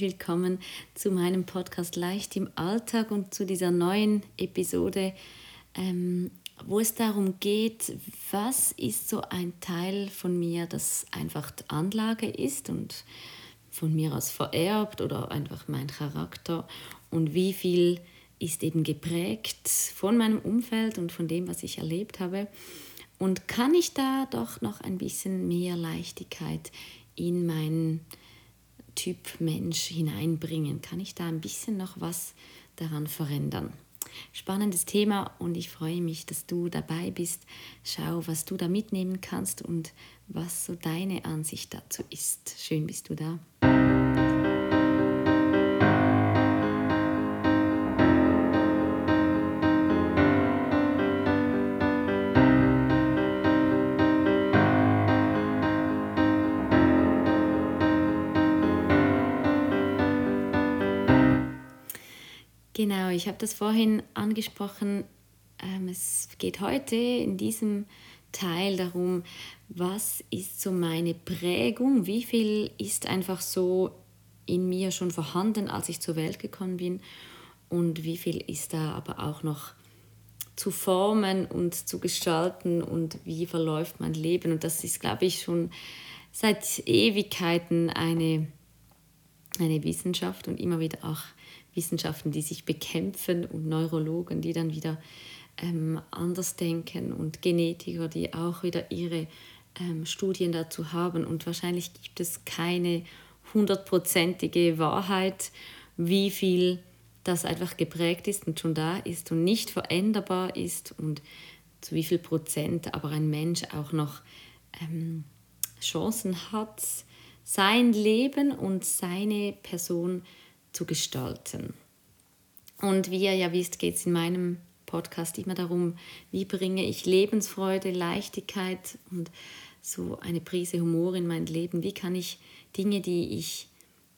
herzlich willkommen zu meinem Podcast Leicht im Alltag und zu dieser neuen Episode, ähm, wo es darum geht, was ist so ein Teil von mir, das einfach Anlage ist und von mir aus vererbt oder einfach mein Charakter und wie viel ist eben geprägt von meinem Umfeld und von dem, was ich erlebt habe. Und kann ich da doch noch ein bisschen mehr Leichtigkeit in meinen Typ Mensch hineinbringen? Kann ich da ein bisschen noch was daran verändern? Spannendes Thema und ich freue mich, dass du dabei bist. Schau, was du da mitnehmen kannst und was so deine Ansicht dazu ist. Schön bist du da. Genau, ich habe das vorhin angesprochen. Ähm, es geht heute in diesem Teil darum, was ist so meine Prägung, wie viel ist einfach so in mir schon vorhanden, als ich zur Welt gekommen bin und wie viel ist da aber auch noch zu formen und zu gestalten und wie verläuft mein Leben. Und das ist, glaube ich, schon seit Ewigkeiten eine, eine Wissenschaft und immer wieder auch Wissenschaften, die sich bekämpfen und Neurologen, die dann wieder ähm, anders denken und Genetiker, die auch wieder ihre ähm, Studien dazu haben. Und wahrscheinlich gibt es keine hundertprozentige Wahrheit, wie viel das einfach geprägt ist und schon da ist und nicht veränderbar ist und zu wie viel Prozent aber ein Mensch auch noch ähm, Chancen hat, sein Leben und seine Person zu gestalten. Und wie ihr ja wisst, geht es in meinem Podcast immer darum, wie bringe ich Lebensfreude, Leichtigkeit und so eine Prise Humor in mein Leben. Wie kann ich Dinge, die ich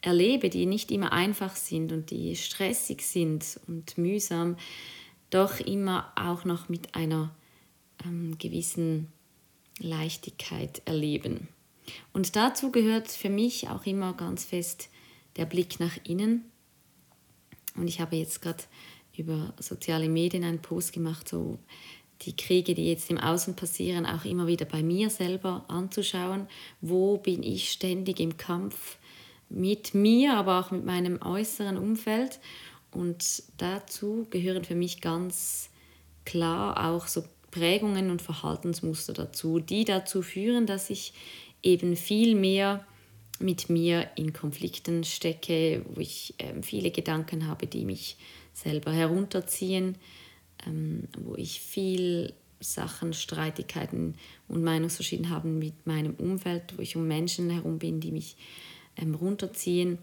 erlebe, die nicht immer einfach sind und die stressig sind und mühsam, doch immer auch noch mit einer ähm, gewissen Leichtigkeit erleben. Und dazu gehört für mich auch immer ganz fest der Blick nach innen. Und ich habe jetzt gerade über soziale Medien einen Post gemacht, so die Kriege, die jetzt im Außen passieren, auch immer wieder bei mir selber anzuschauen. Wo bin ich ständig im Kampf mit mir, aber auch mit meinem äußeren Umfeld? Und dazu gehören für mich ganz klar auch so Prägungen und Verhaltensmuster dazu, die dazu führen, dass ich eben viel mehr mit mir in Konflikten stecke, wo ich ähm, viele Gedanken habe, die mich selber herunterziehen, ähm, wo ich viel Sachen, Streitigkeiten und Meinungsverschiedenheiten habe mit meinem Umfeld, wo ich um Menschen herum bin, die mich ähm, runterziehen.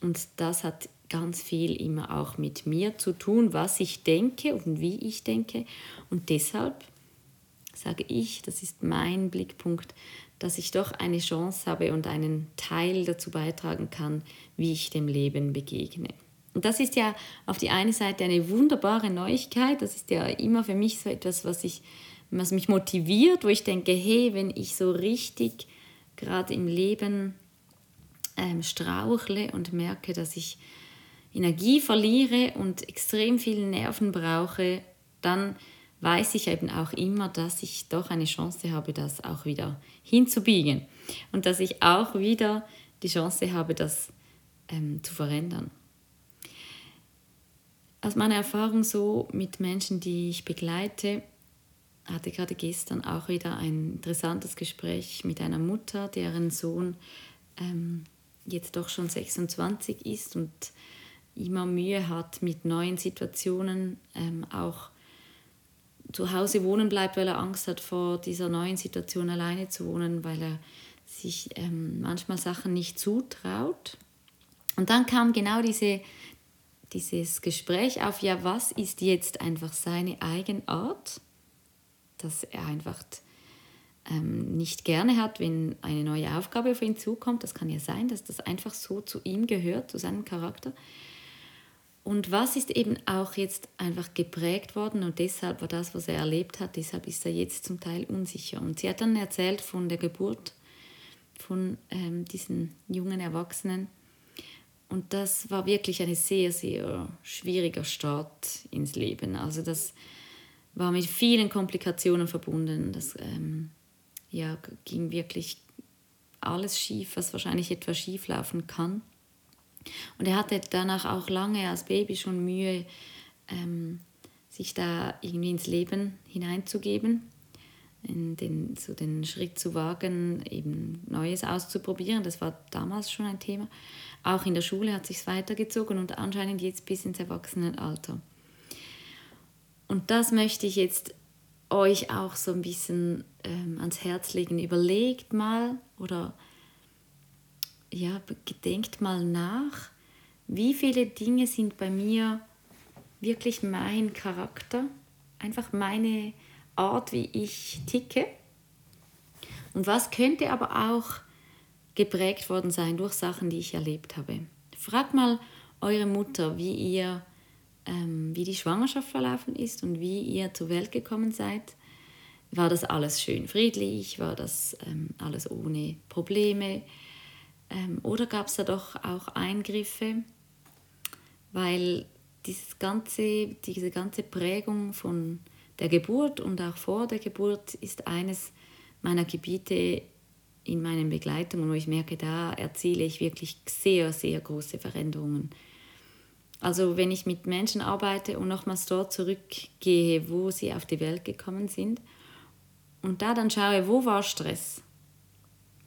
Und das hat ganz viel immer auch mit mir zu tun, was ich denke und wie ich denke. Und deshalb sage ich, das ist mein Blickpunkt, dass ich doch eine Chance habe und einen Teil dazu beitragen kann, wie ich dem Leben begegne. Und das ist ja auf die eine Seite eine wunderbare Neuigkeit. Das ist ja immer für mich so etwas, was, ich, was mich motiviert, wo ich denke, hey, wenn ich so richtig gerade im Leben ähm, strauchle und merke, dass ich Energie verliere und extrem viele Nerven brauche, dann weiß ich eben auch immer, dass ich doch eine Chance habe, das auch wieder hinzubiegen. Und dass ich auch wieder die Chance habe, das ähm, zu verändern. Aus meiner Erfahrung so mit Menschen, die ich begleite, hatte gerade gestern auch wieder ein interessantes Gespräch mit einer Mutter, deren Sohn ähm, jetzt doch schon 26 ist und immer Mühe hat mit neuen Situationen, ähm, auch zu Hause wohnen bleibt, weil er Angst hat vor dieser neuen Situation alleine zu wohnen, weil er sich ähm, manchmal Sachen nicht zutraut. Und dann kam genau diese, dieses Gespräch auf, ja, was ist jetzt einfach seine Eigenart, dass er einfach ähm, nicht gerne hat, wenn eine neue Aufgabe auf ihn zukommt. Das kann ja sein, dass das einfach so zu ihm gehört, zu seinem Charakter. Und was ist eben auch jetzt einfach geprägt worden und deshalb war das, was er erlebt hat, deshalb ist er jetzt zum Teil unsicher. Und sie hat dann erzählt von der Geburt von ähm, diesen jungen Erwachsenen und das war wirklich ein sehr, sehr schwieriger Start ins Leben. Also das war mit vielen Komplikationen verbunden. Das ähm, ja, ging wirklich alles schief, was wahrscheinlich etwas schief laufen kann. Und er hatte danach auch lange als Baby schon Mühe, ähm, sich da irgendwie ins Leben hineinzugeben, in den, so den Schritt zu wagen, eben Neues auszuprobieren. Das war damals schon ein Thema. Auch in der Schule hat sich weitergezogen und anscheinend jetzt bis ins Erwachsenenalter. Und das möchte ich jetzt euch auch so ein bisschen ähm, ans Herz legen. Überlegt mal oder ja, gedenkt mal nach, wie viele Dinge sind bei mir wirklich mein Charakter, einfach meine Art, wie ich ticke. Und was könnte aber auch geprägt worden sein durch Sachen, die ich erlebt habe. Fragt mal eure Mutter, wie ihr, ähm, wie die Schwangerschaft verlaufen ist und wie ihr zur Welt gekommen seid. War das alles schön friedlich? War das ähm, alles ohne Probleme? Ähm, oder gab es da doch auch Eingriffe? Weil dieses ganze, diese ganze Prägung von der Geburt und auch vor der Geburt ist eines meiner Gebiete in meinen Begleitungen, wo ich merke, da erziele ich wirklich sehr, sehr große Veränderungen. Also wenn ich mit Menschen arbeite und nochmals dort zurückgehe, wo sie auf die Welt gekommen sind und da dann schaue, wo war Stress?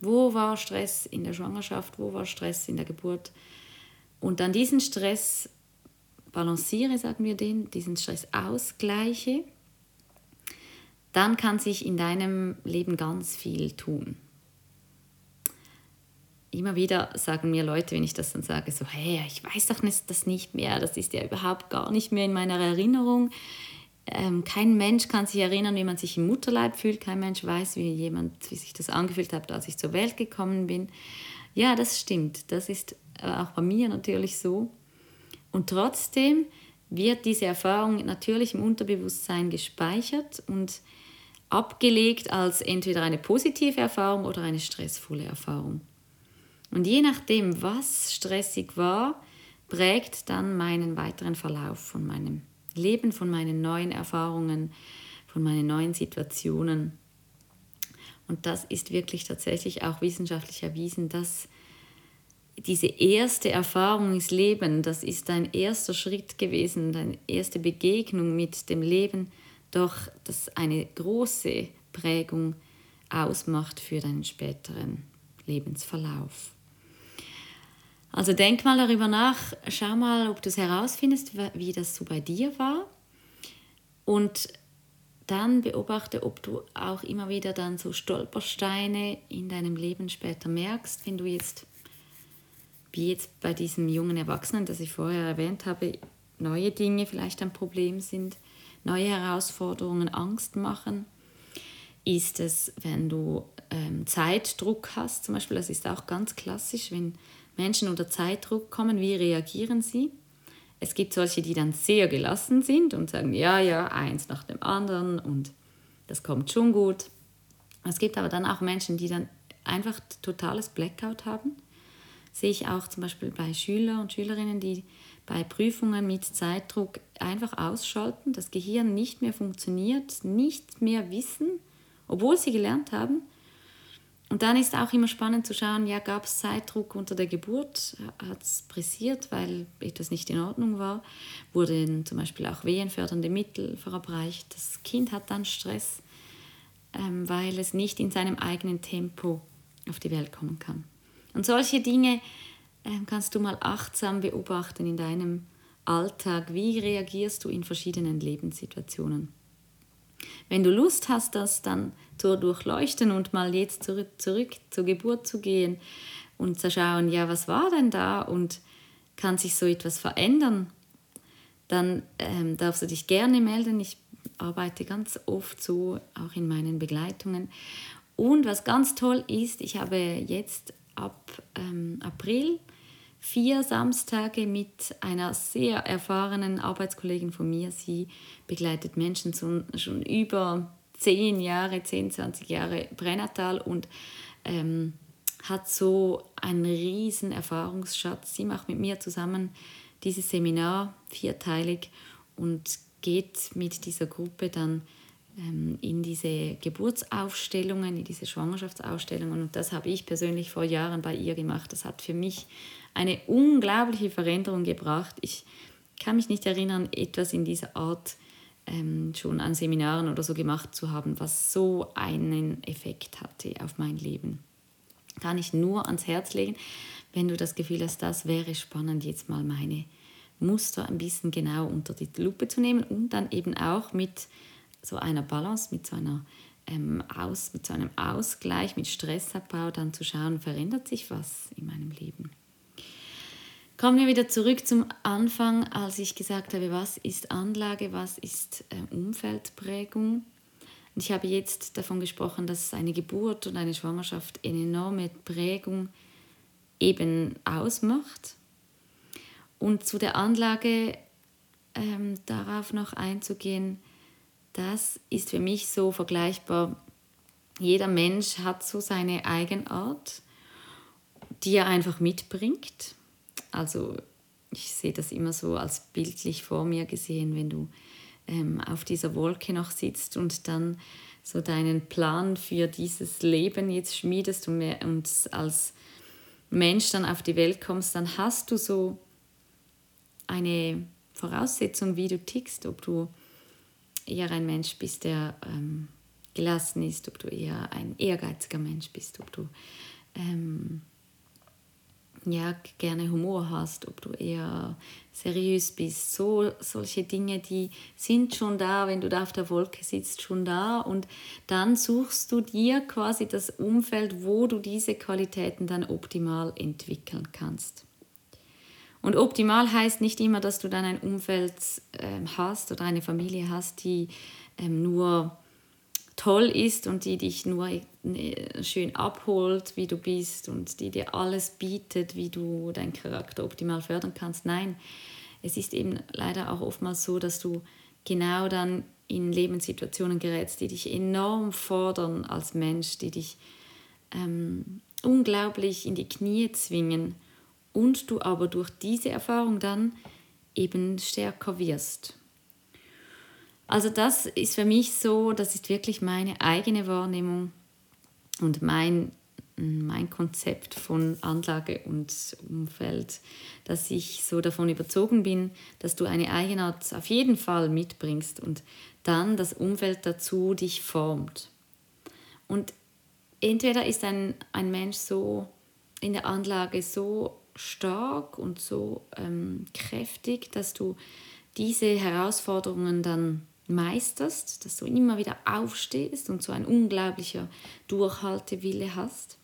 Wo war Stress in der Schwangerschaft? Wo war Stress in der Geburt? Und dann diesen Stress balanciere, sagen wir den, diesen Stress ausgleiche, dann kann sich in deinem Leben ganz viel tun. Immer wieder sagen mir Leute, wenn ich das dann sage, so, hey, ich weiß doch das nicht mehr, das ist ja überhaupt gar nicht mehr in meiner Erinnerung. Ähm, kein Mensch kann sich erinnern, wie man sich im Mutterleib fühlt. Kein Mensch weiß, wie jemand, wie sich das angefühlt hat, als ich zur Welt gekommen bin. Ja, das stimmt. Das ist äh, auch bei mir natürlich so. Und trotzdem wird diese Erfahrung natürlich im Unterbewusstsein gespeichert und abgelegt als entweder eine positive Erfahrung oder eine stressvolle Erfahrung. Und je nachdem, was stressig war, prägt dann meinen weiteren Verlauf von meinem Leben, von meinen neuen Erfahrungen, von meinen neuen Situationen. Und das ist wirklich tatsächlich auch wissenschaftlich erwiesen, dass diese erste Erfahrung ins Leben, das ist dein erster Schritt gewesen, deine erste Begegnung mit dem Leben, doch das eine große Prägung ausmacht für deinen späteren Lebensverlauf. Also denk mal darüber nach, schau mal, ob du es herausfindest, wie das so bei dir war. Und dann beobachte, ob du auch immer wieder dann so Stolpersteine in deinem Leben später merkst, wenn du jetzt wie jetzt bei diesem jungen Erwachsenen, das ich vorher erwähnt habe, neue Dinge vielleicht ein Problem sind, neue Herausforderungen Angst machen, ist es, wenn du ähm, Zeitdruck hast, zum Beispiel, das ist auch ganz klassisch, wenn Menschen unter Zeitdruck kommen, wie reagieren sie? Es gibt solche, die dann sehr gelassen sind und sagen, ja, ja, eins nach dem anderen und das kommt schon gut. Es gibt aber dann auch Menschen, die dann einfach totales Blackout haben sehe ich auch zum Beispiel bei Schülern und Schülerinnen, die bei Prüfungen mit Zeitdruck einfach ausschalten, das Gehirn nicht mehr funktioniert, nicht mehr wissen, obwohl sie gelernt haben. Und dann ist auch immer spannend zu schauen, ja, gab es Zeitdruck unter der Geburt, hat es pressiert, weil etwas nicht in Ordnung war, wurden zum Beispiel auch wehenfördernde Mittel verabreicht. Das Kind hat dann Stress, ähm, weil es nicht in seinem eigenen Tempo auf die Welt kommen kann. Und solche Dinge äh, kannst du mal achtsam beobachten in deinem Alltag. Wie reagierst du in verschiedenen Lebenssituationen? Wenn du Lust hast, das dann zu durchleuchten und mal jetzt zurück, zurück zur Geburt zu gehen und zu schauen, ja, was war denn da und kann sich so etwas verändern, dann ähm, darfst du dich gerne melden. Ich arbeite ganz oft so, auch in meinen Begleitungen. Und was ganz toll ist, ich habe jetzt ab ähm, April vier Samstage mit einer sehr erfahrenen Arbeitskollegin von mir. Sie begleitet Menschen schon, über zehn Jahre, 10, 20 Jahre pränatal und ähm, hat so einen riesen Erfahrungsschatz. Sie macht mit mir zusammen dieses Seminar vierteilig und geht mit dieser Gruppe dann ähm, in diese Geburtsaufstellungen, in diese Schwangerschaftsaufstellungen. Und das habe ich persönlich vor Jahren bei ihr gemacht. Das hat für mich eine unglaubliche Veränderung gebracht. Ich kann mich nicht erinnern, etwas in dieser Art ähm, schon an Seminaren oder so gemacht zu haben, was so einen Effekt hatte auf mein Leben. Kann ich nur ans Herz legen, wenn du das Gefühl hast, das wäre spannend, jetzt mal meine Muster ein bisschen genau unter die Lupe zu nehmen und dann eben auch mit so einer Balance, mit so, einer, ähm, Aus, mit so einem Ausgleich, mit Stressabbau dann zu schauen, verändert sich was in meinem Leben. Kommen wir wieder zurück zum Anfang, als ich gesagt habe, was ist Anlage, was ist äh, Umfeldprägung. Und ich habe jetzt davon gesprochen, dass eine Geburt und eine Schwangerschaft eine enorme Prägung eben ausmacht. Und zu der Anlage ähm, darauf noch einzugehen, das ist für mich so vergleichbar. Jeder Mensch hat so seine Eigenart, die er einfach mitbringt. Also ich sehe das immer so als bildlich vor mir gesehen, wenn du ähm, auf dieser Wolke noch sitzt und dann so deinen Plan für dieses Leben jetzt schmiedest und, mehr, und als Mensch dann auf die Welt kommst, dann hast du so eine Voraussetzung, wie du tickst, ob du eher ein Mensch bist, der ähm, gelassen ist, ob du eher ein ehrgeiziger Mensch bist, ob du ähm, ja, gerne Humor hast, ob du eher seriös bist. So, solche Dinge, die sind schon da, wenn du da auf der Wolke sitzt, schon da. Und dann suchst du dir quasi das Umfeld, wo du diese Qualitäten dann optimal entwickeln kannst. Und optimal heißt nicht immer, dass du dann ein Umfeld äh, hast oder eine Familie hast, die ähm, nur toll ist und die dich nur äh, schön abholt, wie du bist und die dir alles bietet, wie du deinen Charakter optimal fördern kannst. Nein, es ist eben leider auch oftmals so, dass du genau dann in Lebenssituationen gerätst, die dich enorm fordern als Mensch, die dich ähm, unglaublich in die Knie zwingen und du aber durch diese Erfahrung dann eben stärker wirst. Also das ist für mich so, das ist wirklich meine eigene Wahrnehmung und mein, mein Konzept von Anlage und Umfeld, dass ich so davon überzogen bin, dass du eine Eigenart auf jeden Fall mitbringst und dann das Umfeld dazu dich formt. Und entweder ist ein, ein Mensch so in der Anlage so stark und so ähm, kräftig, dass du diese Herausforderungen dann meisterst, dass du immer wieder aufstehst und so ein unglaublicher Durchhaltewille hast.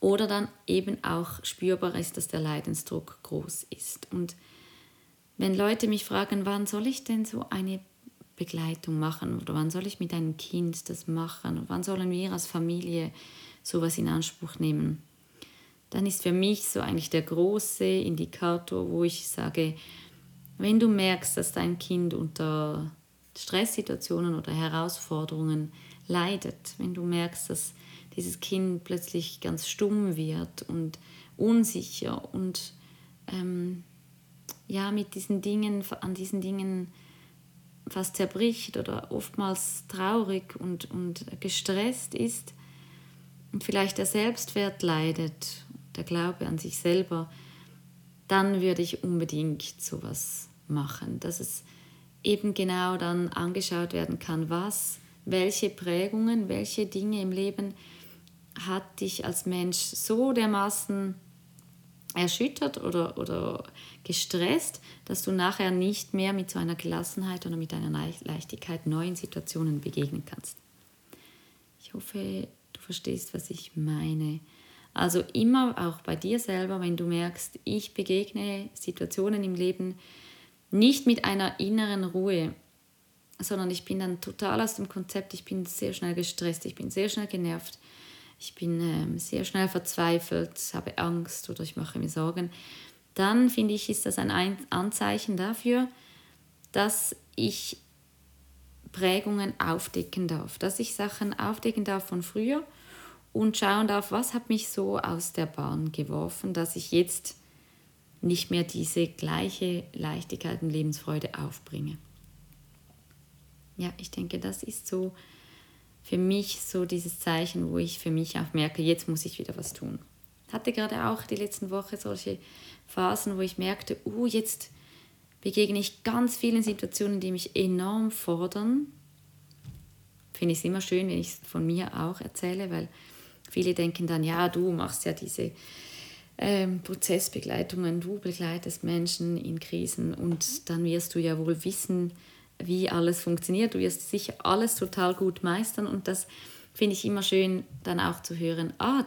Oder dann eben auch spürbar ist, dass der Leidensdruck groß ist. Und wenn Leute mich fragen, wann soll ich denn so eine Begleitung machen oder wann soll ich mit einem Kind das machen oder wann sollen wir als Familie sowas in Anspruch nehmen, dann ist für mich so eigentlich der große Indikator, wo ich sage, wenn du merkst, dass dein Kind unter Stresssituationen oder Herausforderungen leidet, wenn du merkst, dass dieses Kind plötzlich ganz stumm wird und unsicher und ähm, ja, mit diesen Dingen, an diesen Dingen fast zerbricht oder oftmals traurig und, und gestresst ist und vielleicht der Selbstwert leidet der Glaube an sich selber, dann würde ich unbedingt sowas machen, dass es eben genau dann angeschaut werden kann, was, welche Prägungen, welche Dinge im Leben hat dich als Mensch so dermaßen erschüttert oder, oder gestresst, dass du nachher nicht mehr mit so einer Gelassenheit oder mit einer Leichtigkeit neuen Situationen begegnen kannst. Ich hoffe, du verstehst, was ich meine. Also immer auch bei dir selber, wenn du merkst, ich begegne Situationen im Leben nicht mit einer inneren Ruhe, sondern ich bin dann total aus dem Konzept, ich bin sehr schnell gestresst, ich bin sehr schnell genervt, ich bin ähm, sehr schnell verzweifelt, habe Angst oder ich mache mir Sorgen, dann finde ich, ist das ein Anzeichen dafür, dass ich Prägungen aufdecken darf, dass ich Sachen aufdecken darf von früher und schauen darf, was hat mich so aus der Bahn geworfen, dass ich jetzt nicht mehr diese gleiche Leichtigkeit und Lebensfreude aufbringe. Ja, ich denke, das ist so für mich so dieses Zeichen, wo ich für mich auch merke, jetzt muss ich wieder was tun. Hatte gerade auch die letzten Wochen solche Phasen, wo ich merkte, uh, jetzt begegne ich ganz vielen Situationen, die mich enorm fordern. Finde ich es immer schön, wenn ich es von mir auch erzähle, weil viele denken dann, ja, du machst ja diese ähm, Prozessbegleitungen, du begleitest Menschen in Krisen und dann wirst du ja wohl wissen, wie alles funktioniert. Du wirst sicher alles total gut meistern und das finde ich immer schön, dann auch zu hören, ah,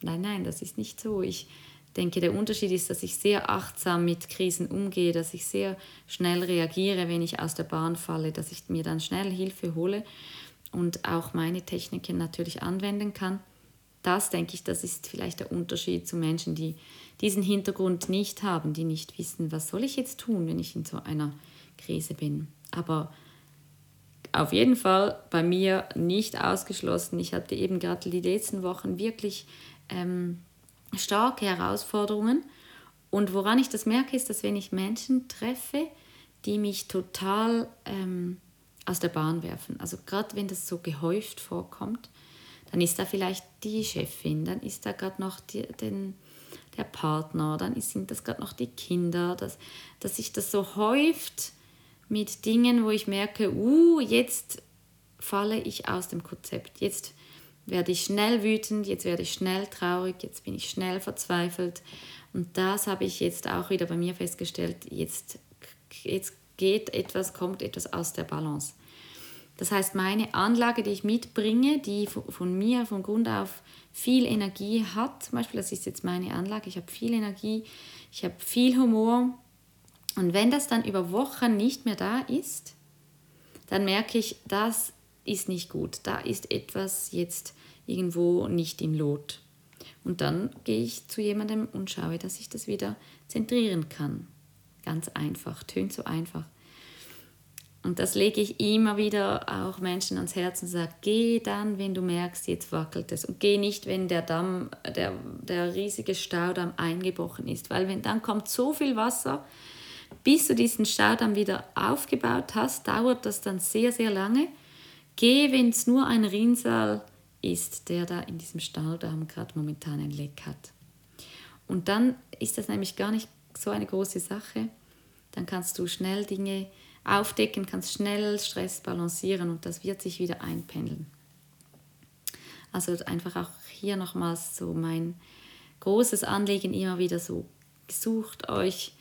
nein, nein, das ist nicht so. Ich denke, der Unterschied ist, dass ich sehr achtsam mit Krisen umgehe, dass ich sehr schnell reagiere, wenn ich aus der Bahn falle, dass ich mir dann schnell Hilfe hole und auch meine Techniken natürlich anwenden kann das denke ich, das ist vielleicht der Unterschied zu Menschen, die diesen Hintergrund nicht haben, die nicht wissen, was soll ich jetzt tun, wenn ich in so einer Krise bin. Aber auf jeden Fall bei mir nicht ausgeschlossen. Ich hatte eben gerade die letzten Wochen wirklich ähm, starke Herausforderungen. Und woran ich das merke, ist, dass wenn ich Menschen treffe, die mich total ähm, aus der Bahn werfen, also gerade wenn das so gehäuft vorkommt, dann ist da vielleicht die Chefin, dann ist da gerade noch die, den, der Partner, dann sind das gerade noch die Kinder, dass, dass sich das so häuft mit Dingen, wo ich merke, uh, jetzt falle ich aus dem Konzept, jetzt werde ich schnell wütend, jetzt werde ich schnell traurig, jetzt bin ich schnell verzweifelt. Und das habe ich jetzt auch wieder bei mir festgestellt, jetzt, jetzt geht etwas, kommt etwas aus der Balance. Das heißt, meine Anlage, die ich mitbringe, die von mir von Grund auf viel Energie hat, zum Beispiel, das ist jetzt meine Anlage, ich habe viel Energie, ich habe viel Humor. Und wenn das dann über Wochen nicht mehr da ist, dann merke ich, das ist nicht gut. Da ist etwas jetzt irgendwo nicht im Lot. Und dann gehe ich zu jemandem und schaue, dass ich das wieder zentrieren kann. Ganz einfach, tönt so einfach. Und das lege ich immer wieder auch Menschen ans Herz und sage, geh dann, wenn du merkst, jetzt wackelt es. Und geh nicht, wenn der Damm, der, der riesige Staudamm eingebrochen ist. Weil wenn dann kommt so viel Wasser, bis du diesen Staudamm wieder aufgebaut hast, dauert das dann sehr, sehr lange. Geh, wenn es nur ein Rinnsal ist, der da in diesem Staudamm gerade momentan ein Leck hat. Und dann ist das nämlich gar nicht so eine große Sache. Dann kannst du schnell Dinge aufdecken, kannst schnell Stress balancieren und das wird sich wieder einpendeln. Also einfach auch hier nochmals so mein großes Anliegen immer wieder so, sucht euch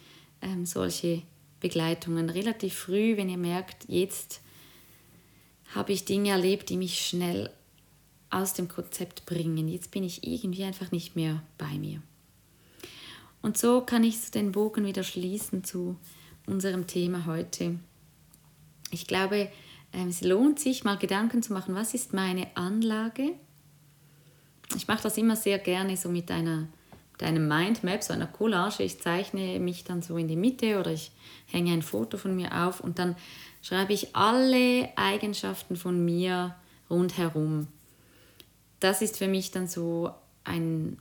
ähm, solche Begleitungen relativ früh, wenn ihr merkt, jetzt habe ich Dinge erlebt, die mich schnell aus dem Konzept bringen. Jetzt bin ich irgendwie einfach nicht mehr bei mir. Und so kann ich den Bogen wieder schließen zu unserem Thema heute. Ich glaube, ähm, es lohnt sich mal Gedanken zu machen, was ist meine Anlage? Ich mache das immer sehr gerne so mit einer, mit einem Mindmap, so einer Collage. Ich zeichne mich dann so in die Mitte oder ich hänge ein Foto von mir auf und dann schreibe ich alle Eigenschaften von mir rundherum. Das ist für mich dann so ein,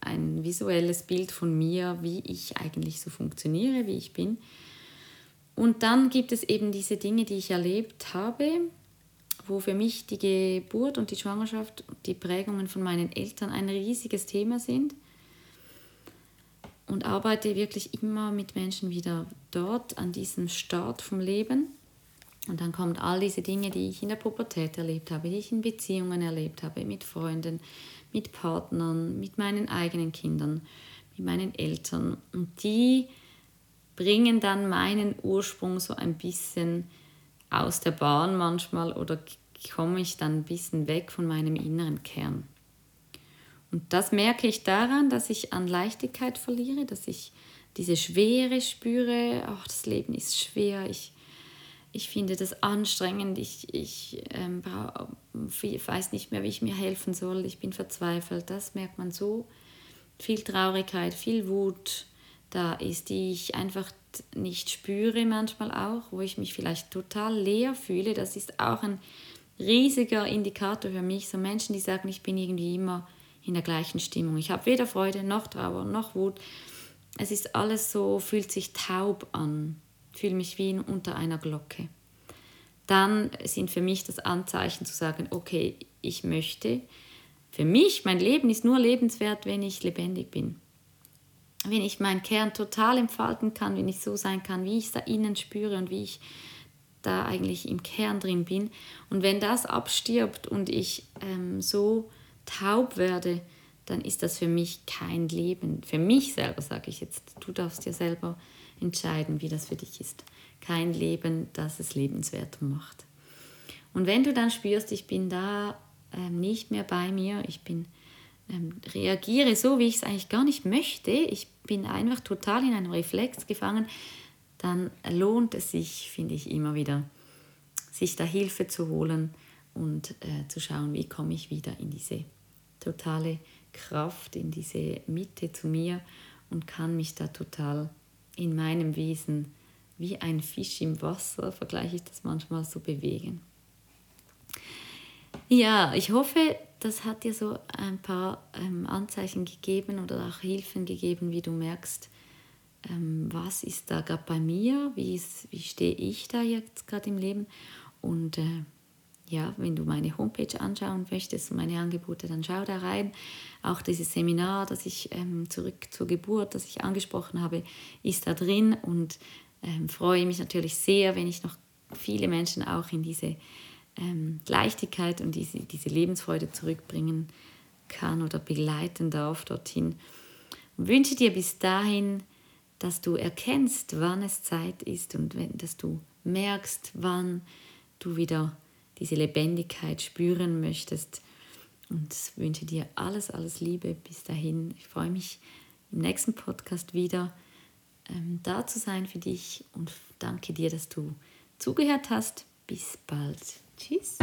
ein visuelles Bild von mir, wie ich eigentlich so funktioniere, wie ich bin. Und dann gibt es eben diese Dinge, die ich erlebt habe, wo für mich die Geburt und die Schwangerschaft die Prägungen von meinen Eltern ein riesiges Thema sind. Und arbeite wirklich immer mit Menschen wieder dort an diesem Start vom Leben. Und dann kommen all diese Dinge, die ich in der Pubertät erlebt habe, die ich in Beziehungen erlebt habe, mit Freunden, mit Partnern, mit meinen eigenen Kindern, mit meinen Eltern. Und die bringen dann meinen Ursprung so ein bisschen aus der Bahn manchmal oder komme ich dann ein bisschen weg von meinem inneren Kern. Und das merke ich daran, dass ich an Leichtigkeit verliere, dass ich diese Schwere spüre, ach, das Leben ist schwer, ich, ich finde das anstrengend, ich, ich ähm, weiß nicht mehr, wie ich mir helfen soll, ich bin verzweifelt. Das merkt man so. Viel Traurigkeit, viel Wut, da ist, die ich einfach nicht spüre manchmal auch, wo ich mich vielleicht total leer fühle. Das ist auch ein riesiger Indikator für mich, so Menschen, die sagen, ich bin irgendwie immer in der gleichen Stimmung. Ich habe weder Freude noch Trauer noch Wut. Es ist alles so, fühlt sich taub an, fühle mich wie unter einer Glocke. Dann sind für mich das Anzeichen zu sagen, okay, ich möchte, für mich, mein Leben ist nur lebenswert, wenn ich lebendig bin. Wenn ich meinen Kern total entfalten kann, wenn ich so sein kann, wie ich es da innen spüre und wie ich da eigentlich im Kern drin bin. Und wenn das abstirbt und ich ähm, so taub werde, dann ist das für mich kein Leben. Für mich selber sage ich jetzt, du darfst dir selber entscheiden, wie das für dich ist. Kein Leben, das es lebenswert macht. Und wenn du dann spürst, ich bin da ähm, nicht mehr bei mir, ich bin ähm, reagiere so, wie ich es eigentlich gar nicht möchte, ich bin einfach total in einem Reflex gefangen, dann lohnt es sich, finde ich, immer wieder, sich da Hilfe zu holen und äh, zu schauen, wie komme ich wieder in diese totale Kraft, in diese Mitte zu mir und kann mich da total in meinem Wesen wie ein Fisch im Wasser, vergleiche ich das manchmal so bewegen. Ja, ich hoffe, das hat dir so ein paar ähm, Anzeichen gegeben oder auch Hilfen gegeben, wie du merkst, ähm, was ist da gerade bei mir, wie, wie stehe ich da jetzt gerade im Leben. Und äh, ja, wenn du meine Homepage anschauen möchtest und meine Angebote, dann schau da rein. Auch dieses Seminar, das ich ähm, zurück zur Geburt, das ich angesprochen habe, ist da drin und ähm, freue mich natürlich sehr, wenn ich noch viele Menschen auch in diese ähm, Leichtigkeit und diese, diese Lebensfreude zurückbringen kann oder begleiten darf dorthin. Und wünsche dir bis dahin, dass du erkennst, wann es Zeit ist und wenn, dass du merkst, wann du wieder diese Lebendigkeit spüren möchtest. Und wünsche dir alles, alles Liebe bis dahin. Ich freue mich im nächsten Podcast wieder ähm, da zu sein für dich und danke dir, dass du zugehört hast. Bis bald. Tschüss.